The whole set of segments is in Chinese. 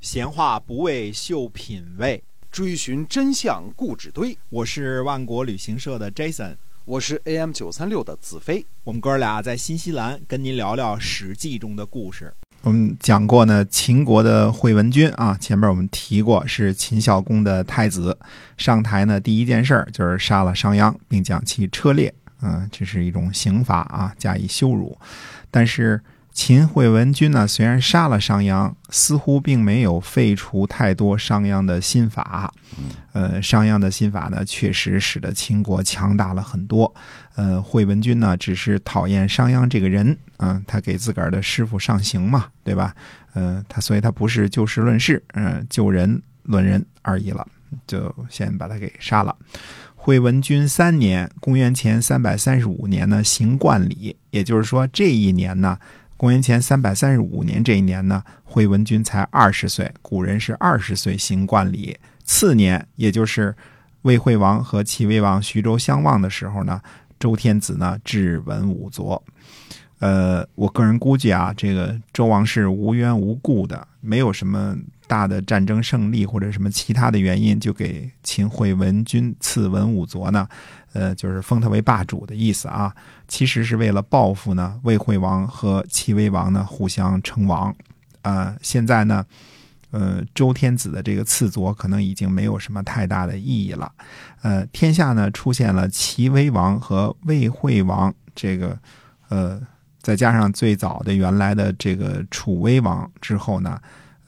闲话不为秀品味，追寻真相故纸堆。我是万国旅行社的 Jason，我是 AM 九三六的子飞。我们哥俩在新西兰跟您聊聊《史记》中的故事。我们讲过呢，秦国的惠文君啊，前面我们提过是秦孝公的太子，上台呢第一件事儿就是杀了商鞅，并将其车裂。嗯，这是一种刑罚啊，加以羞辱。但是。秦惠文君呢，虽然杀了商鞅，似乎并没有废除太多商鞅的新法。呃，商鞅的新法呢，确实使得秦国强大了很多。呃，惠文君呢，只是讨厌商鞅这个人，嗯，他给自个儿的师傅上刑嘛，对吧？呃，他所以他不是就事论事，嗯，就人论人而已了，就先把他给杀了。惠文君三年，公元前三百三十五年呢，行冠礼，也就是说这一年呢。公元前三百三十五年这一年呢，惠文君才二十岁。古人是二十岁行冠礼。次年，也就是魏惠王和齐威王徐州相望的时候呢，周天子呢至文武卓。呃，我个人估计啊，这个周王是无缘无故的，没有什么大的战争胜利或者什么其他的原因，就给秦惠文君赐文武卒呢。呃，就是封他为霸主的意思啊，其实是为了报复呢。魏惠王和齐威王呢互相称王，啊，现在呢，呃，周天子的这个赐佐可能已经没有什么太大的意义了。呃，天下呢出现了齐威王和魏惠王这个，呃，再加上最早的原来的这个楚威王之后呢。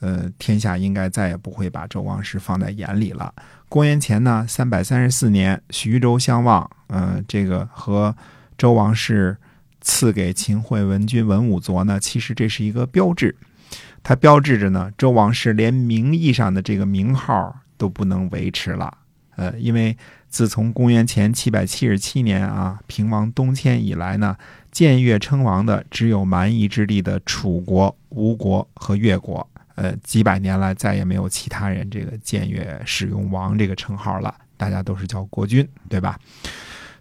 呃，天下应该再也不会把周王室放在眼里了。公元前呢，三百三十四年，徐州相望，呃，这个和周王室赐给秦惠文君文武卒呢，其实这是一个标志，它标志着呢，周王室连名义上的这个名号都不能维持了。呃，因为自从公元前七百七十七年啊，平王东迁以来呢，僭越称王的只有蛮夷之地的楚国、吴国和越国。呃，几百年来再也没有其他人这个僭越使用“王”这个称号了，大家都是叫国君，对吧？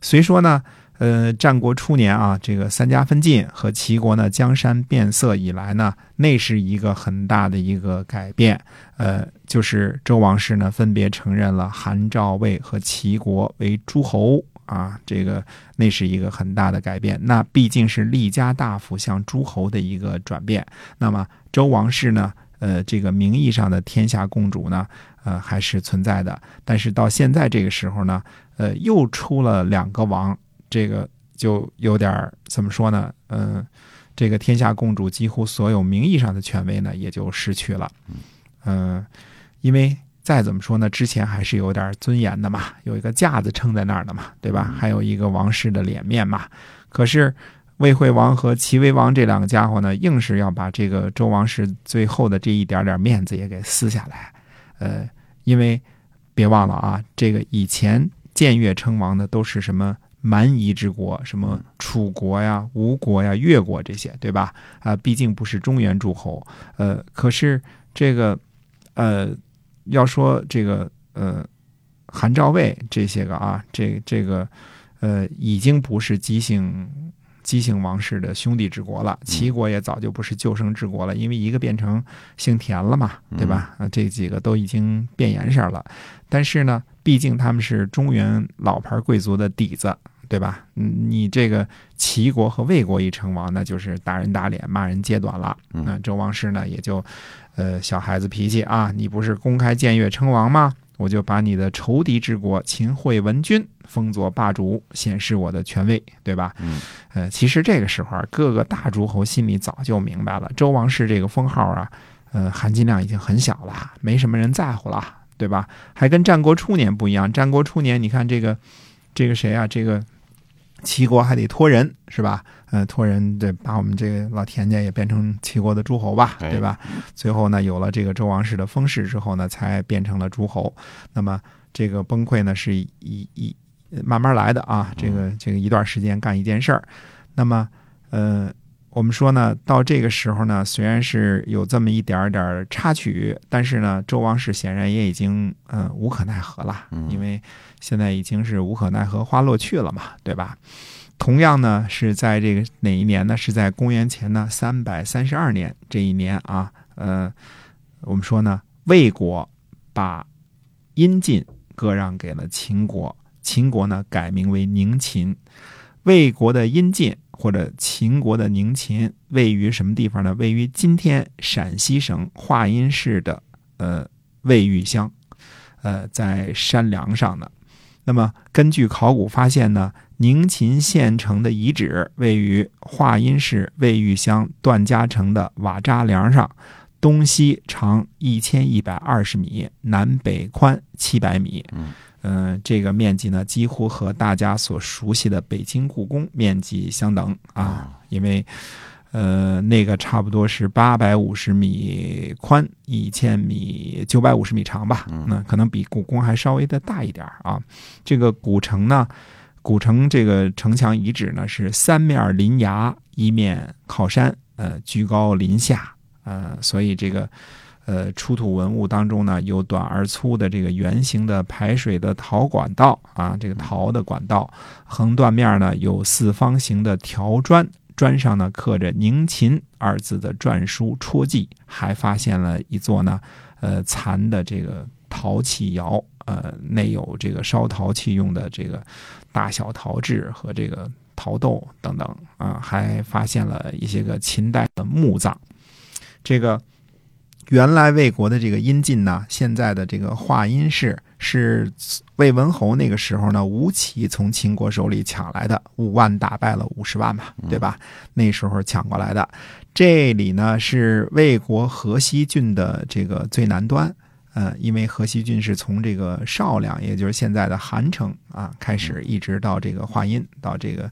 虽说呢，呃，战国初年啊，这个三家分晋和齐国呢江山变色以来呢，那是一个很大的一个改变。呃，就是周王室呢分别承认了韩、赵、魏和齐国为诸侯啊，这个那是一个很大的改变。那毕竟是立家大夫向诸侯的一个转变。那么周王室呢？呃，这个名义上的天下共主呢，呃，还是存在的。但是到现在这个时候呢，呃，又出了两个王，这个就有点怎么说呢？嗯，这个天下共主几乎所有名义上的权威呢，也就失去了。嗯，因为再怎么说呢，之前还是有点尊严的嘛，有一个架子撑在那儿的嘛，对吧？还有一个王室的脸面嘛。可是。魏惠王和齐威王这两个家伙呢，硬是要把这个周王室最后的这一点点面子也给撕下来。呃，因为别忘了啊，这个以前僭越称王的都是什么蛮夷之国，什么楚国呀、吴国呀、越国这些，对吧？啊，毕竟不是中原诸侯。呃，可是这个，呃，要说这个，呃，韩赵魏这些个啊，这这个，呃，已经不是姬姓。姬姓王室的兄弟之国了，齐国也早就不是旧生之国了，因为一个变成姓田了嘛，对吧？啊，这几个都已经变颜色了。但是呢，毕竟他们是中原老牌贵族的底子，对吧？你这个齐国和魏国一称王，那就是打人打脸、骂人揭短了。那周王室呢，也就呃小孩子脾气啊，你不是公开僭越称王吗？我就把你的仇敌之国秦惠文君封作霸主，显示我的权威，对吧？嗯，呃，其实这个时候啊，各个大诸侯心里早就明白了，周王室这个封号啊，呃，含金量已经很小了，没什么人在乎了，对吧？还跟战国初年不一样，战国初年你看这个，这个谁啊？这个齐国还得托人，是吧？呃，托人这，把我们这个老田家也变成齐国的诸侯吧，对吧？最后呢，有了这个周王室的封氏之后呢，才变成了诸侯。那么这个崩溃呢，是一一慢慢来的啊。这个这个一段时间干一件事儿。那么呃，我们说呢，到这个时候呢，虽然是有这么一点点插曲，但是呢，周王室显然也已经嗯无可奈何了，因为现在已经是无可奈何花落去了嘛，对吧？同样呢，是在这个哪一年呢？是在公元前呢三百三十二年这一年啊，呃，我们说呢，魏国把阴晋割让给了秦国，秦国呢改名为宁秦。魏国的阴晋或者秦国的宁秦位于什么地方呢？位于今天陕西省华阴市的呃魏玉乡，呃，在山梁上呢。那么根据考古发现呢，宁秦县城的遗址位于华阴市魏玉乡段家城的瓦扎梁上，东西长一千一百二十米，南北宽七百米。嗯。嗯，这个面积呢，几乎和大家所熟悉的北京故宫面积相等啊。因为，呃，那个差不多是八百五十米宽，一千米，九百五十米长吧。那可能比故宫还稍微的大一点啊。这个古城呢，古城这个城墙遗址呢是三面临崖，一面靠山，呃，居高临下，呃，所以这个。呃，出土文物当中呢，有短而粗的这个圆形的排水的陶管道啊，这个陶的管道，横断面呢有四方形的条砖，砖上呢刻着“宁秦”二字的篆书戳记，还发现了一座呢，呃，残的这个陶器窑，呃，内有这个烧陶器用的这个大小陶制和这个陶豆等等啊，还发现了一些个秦代的墓葬，这个。原来魏国的这个阴晋呢，现在的这个华阴市是魏文侯那个时候呢，吴起从秦国手里抢来的，五万打败了五十万嘛，对吧？那时候抢过来的。这里呢是魏国河西郡的这个最南端，呃，因为河西郡是从这个少梁，也就是现在的韩城啊开始，一直到这个华阴，到这个。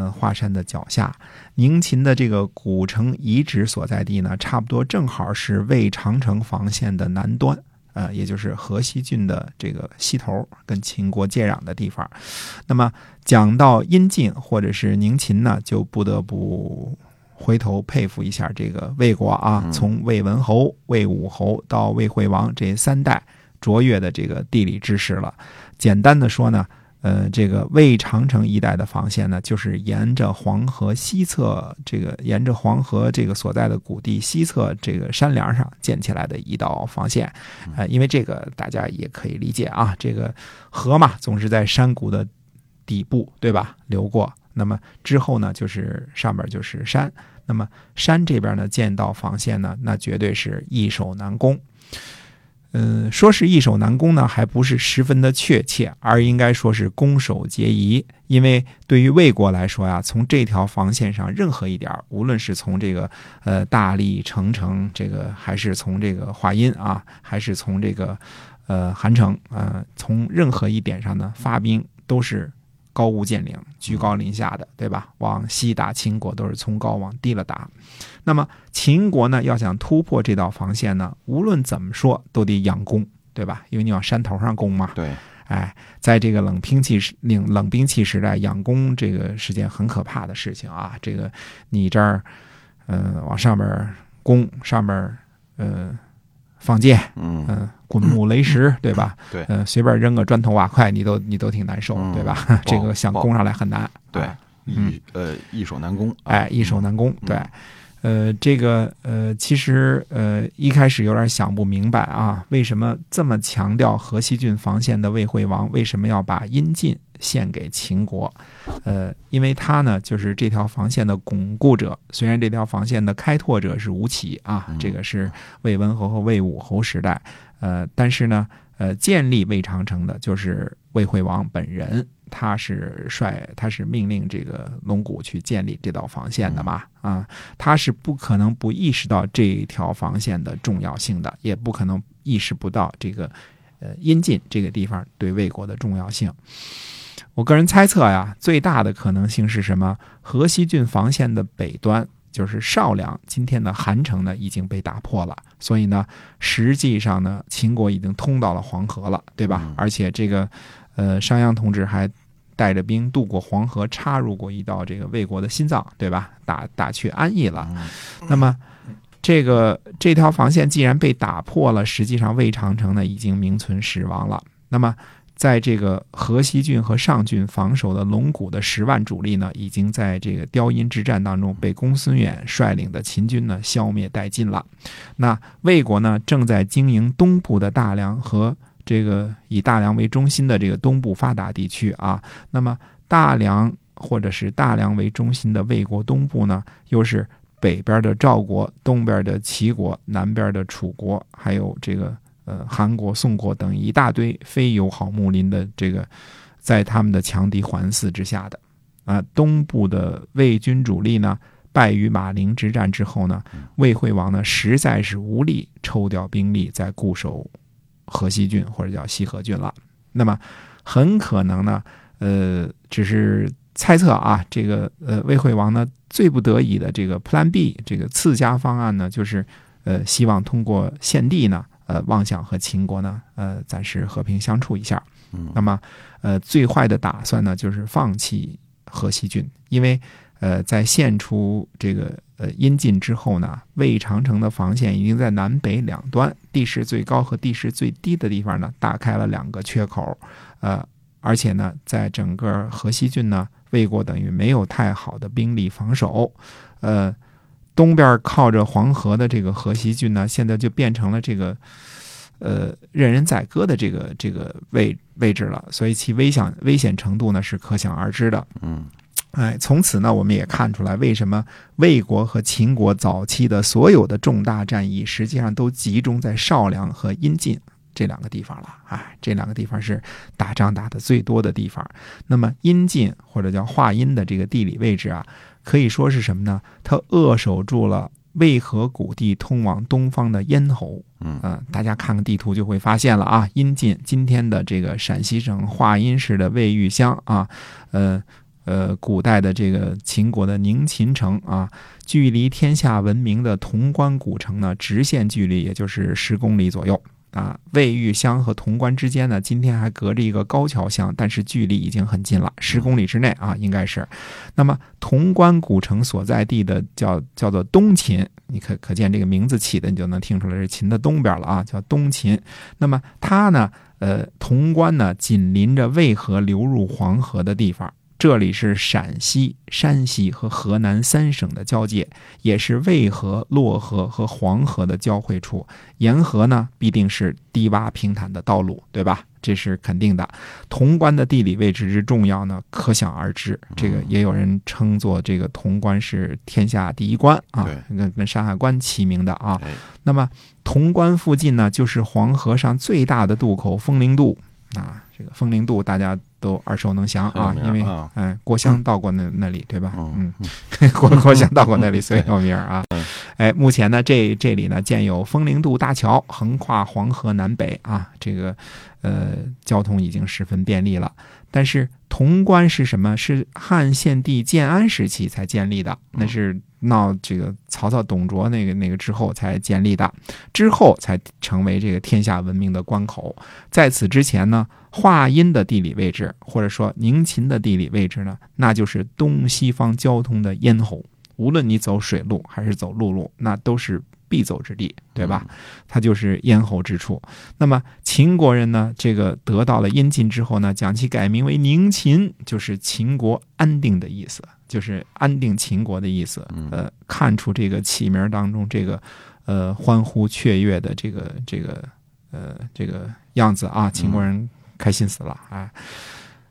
呃，华山的脚下，宁秦的这个古城遗址所在地呢，差不多正好是魏长城防线的南端，呃，也就是河西郡的这个西头，跟秦国接壤的地方。那么讲到阴晋或者是宁秦呢，就不得不回头佩服一下这个魏国啊，从魏文侯、魏武侯到魏惠王这三代卓越的这个地理知识了。简单的说呢。呃，这个魏长城一带的防线呢，就是沿着黄河西侧，这个沿着黄河这个所在的谷地西侧这个山梁上建起来的一道防线。呃，因为这个大家也可以理解啊，这个河嘛，总是在山谷的底部，对吧？流过，那么之后呢，就是上边就是山，那么山这边呢建道防线呢，那绝对是易守难攻。嗯，说是易守难攻呢，还不是十分的确切，而应该说是攻守皆宜。因为对于魏国来说呀，从这条防线上任何一点，无论是从这个呃大荔成城，这个还是从这个华阴啊，还是从这个呃韩城啊，从任何一点上呢发兵都是。高屋建瓴，居高临下的，对吧？往西打秦国都是从高往低了打。那么秦国呢，要想突破这道防线呢，无论怎么说都得养攻，对吧？因为你往山头上攻嘛。对。哎，在这个冷兵器时冷冷兵器时代，养攻这个是件很可怕的事情啊。这个你这儿，嗯，往上边攻，上边，嗯。放箭，嗯。滚木雷石，对吧？对，嗯，随便扔个砖头瓦块，你都你都挺难受，对吧？这个想攻上来很难，对，易呃易守难攻，哎，易守难攻，对，呃，这个呃，其实呃一开始有点想不明白啊，为什么这么强调河西郡防线的魏惠王，为什么要把阴晋？献给秦国，呃，因为他呢，就是这条防线的巩固者。虽然这条防线的开拓者是吴起啊，这个是魏文侯和魏武侯时代，呃，但是呢，呃，建立魏长城的就是魏惠王本人，他是率，他是命令这个龙骨去建立这道防线的嘛，啊，他是不可能不意识到这条防线的重要性的，也不可能意识不到这个，呃，阴晋这个地方对魏国的重要性。我个人猜测呀，最大的可能性是什么？河西郡防线的北端就是少梁，今天的韩城呢已经被打破了，所以呢，实际上呢，秦国已经通到了黄河了，对吧？而且这个，呃，商鞅同志还带着兵渡过黄河，插入过一道这个魏国的心脏，对吧？打打去安邑了。那么，这个这条防线既然被打破了，实际上魏长城呢已经名存实亡了。那么。在这个河西郡和上郡防守的龙骨的十万主力呢，已经在这个雕阴之战当中被公孙远率领的秦军呢消灭殆尽了。那魏国呢，正在经营东部的大梁和这个以大梁为中心的这个东部发达地区啊。那么大梁或者是大梁为中心的魏国东部呢，又是北边的赵国、东边的齐国、南边的楚国，还有这个。呃，韩国、宋国等一大堆非友好睦邻的这个，在他们的强敌环伺之下的啊，东部的魏军主力呢，败于马陵之战之后呢，魏惠王呢实在是无力抽调兵力再固守河西郡或者叫西河郡了。那么很可能呢，呃，只是猜测啊，这个呃魏惠王呢最不得已的这个 Plan B 这个次佳方案呢，就是呃希望通过献帝呢。呃，妄想和秦国呢，呃，暂时和平相处一下。嗯，那么，呃，最坏的打算呢，就是放弃河西郡，因为，呃，在献出这个呃阴晋之后呢，魏长城的防线已经在南北两端地势最高和地势最低的地方呢，打开了两个缺口。呃，而且呢，在整个河西郡呢，魏国等于没有太好的兵力防守。呃。东边靠着黄河的这个河西郡呢，现在就变成了这个，呃，任人宰割的这个这个位位置了，所以其危险危险程度呢是可想而知的。嗯，哎，从此呢，我们也看出来为什么魏国和秦国早期的所有的重大战役，实际上都集中在少梁和阴晋这两个地方了。哎，这两个地方是打仗打的最多的地方。那么阴晋或者叫华阴的这个地理位置啊。可以说是什么呢？它扼守住了渭河谷地通往东方的咽喉。嗯大家看看地图就会发现了啊，阴晋今天的这个陕西省华阴市的魏玉乡啊，呃呃，古代的这个秦国的宁秦城啊，距离天下闻名的潼关古城呢，直线距离也就是十公里左右。啊，魏玉乡和潼关之间呢，今天还隔着一个高桥乡，但是距离已经很近了，十公里之内啊，应该是。那么潼关古城所在地的叫叫做东秦，你可可见这个名字起的，你就能听出来是秦的东边了啊，叫东秦。那么它呢，呃，潼关呢，紧邻着渭河流入黄河的地方。这里是陕西、山西和河南三省的交界，也是渭河、洛河和黄河的交汇处。沿河呢，必定是低洼平坦的道路，对吧？这是肯定的。潼关的地理位置之重要呢，可想而知。这个也有人称作这个潼关是天下第一关啊，跟跟山海关齐名的啊。那么潼关附近呢，就是黄河上最大的渡口风陵渡啊。这个风陵渡大家。都耳熟能详啊，因为哎，郭襄到过那那里，对吧？嗯，郭郭襄到过那里，所以有名啊。哎，目前呢，这这里呢建有风陵渡大桥，横跨黄河南北啊，这个呃交通已经十分便利了。但是潼关是什么？是汉献帝建安时期才建立的，那是闹这个曹操、董卓那个那个之后才建立的，之后才成为这个天下闻名的关口。在此之前呢？华阴的地理位置，或者说宁秦的地理位置呢，那就是东西方交通的咽喉。无论你走水路还是走陆路，那都是必走之地，对吧？它就是咽喉之处。那么秦国人呢，这个得到了殷晋之后呢，将其改名为宁秦，就是秦国安定的意思，就是安定秦国的意思。呃，看出这个起名当中这个呃欢呼雀跃的这个这个呃这个样子啊，秦国人。开心死了啊！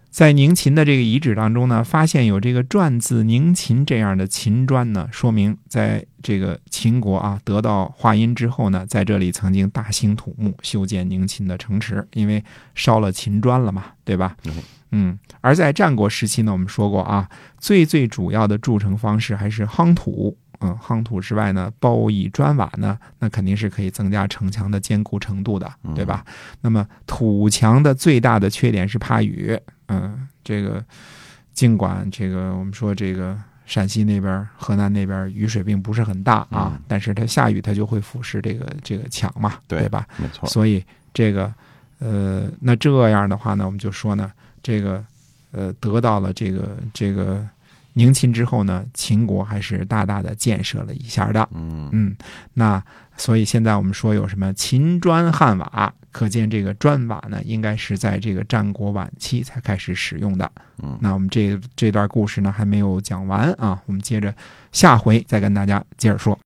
在宁秦的这个遗址当中呢，发现有这个篆字“宁秦”这样的秦砖呢，说明在这个秦国啊得到华阴之后呢，在这里曾经大兴土木，修建宁秦的城池，因为烧了秦砖了嘛，对吧？嗯。而在战国时期呢，我们说过啊，最最主要的筑城方式还是夯土。嗯，夯土之外呢，包以砖瓦呢，那肯定是可以增加城墙的坚固程度的，对吧？那么土墙的最大的缺点是怕雨。嗯，这个尽管这个我们说这个陕西那边、河南那边雨水并不是很大啊，但是它下雨它就会腐蚀这个这个墙嘛，对吧？没错。所以这个呃，那这样的话呢，我们就说呢，这个呃，得到了这个这个。宁秦之后呢，秦国还是大大的建设了一下的。嗯嗯，那所以现在我们说有什么秦砖汉瓦，可见这个砖瓦呢，应该是在这个战国晚期才开始使用的。嗯，那我们这这段故事呢还没有讲完啊，我们接着下回再跟大家接着说。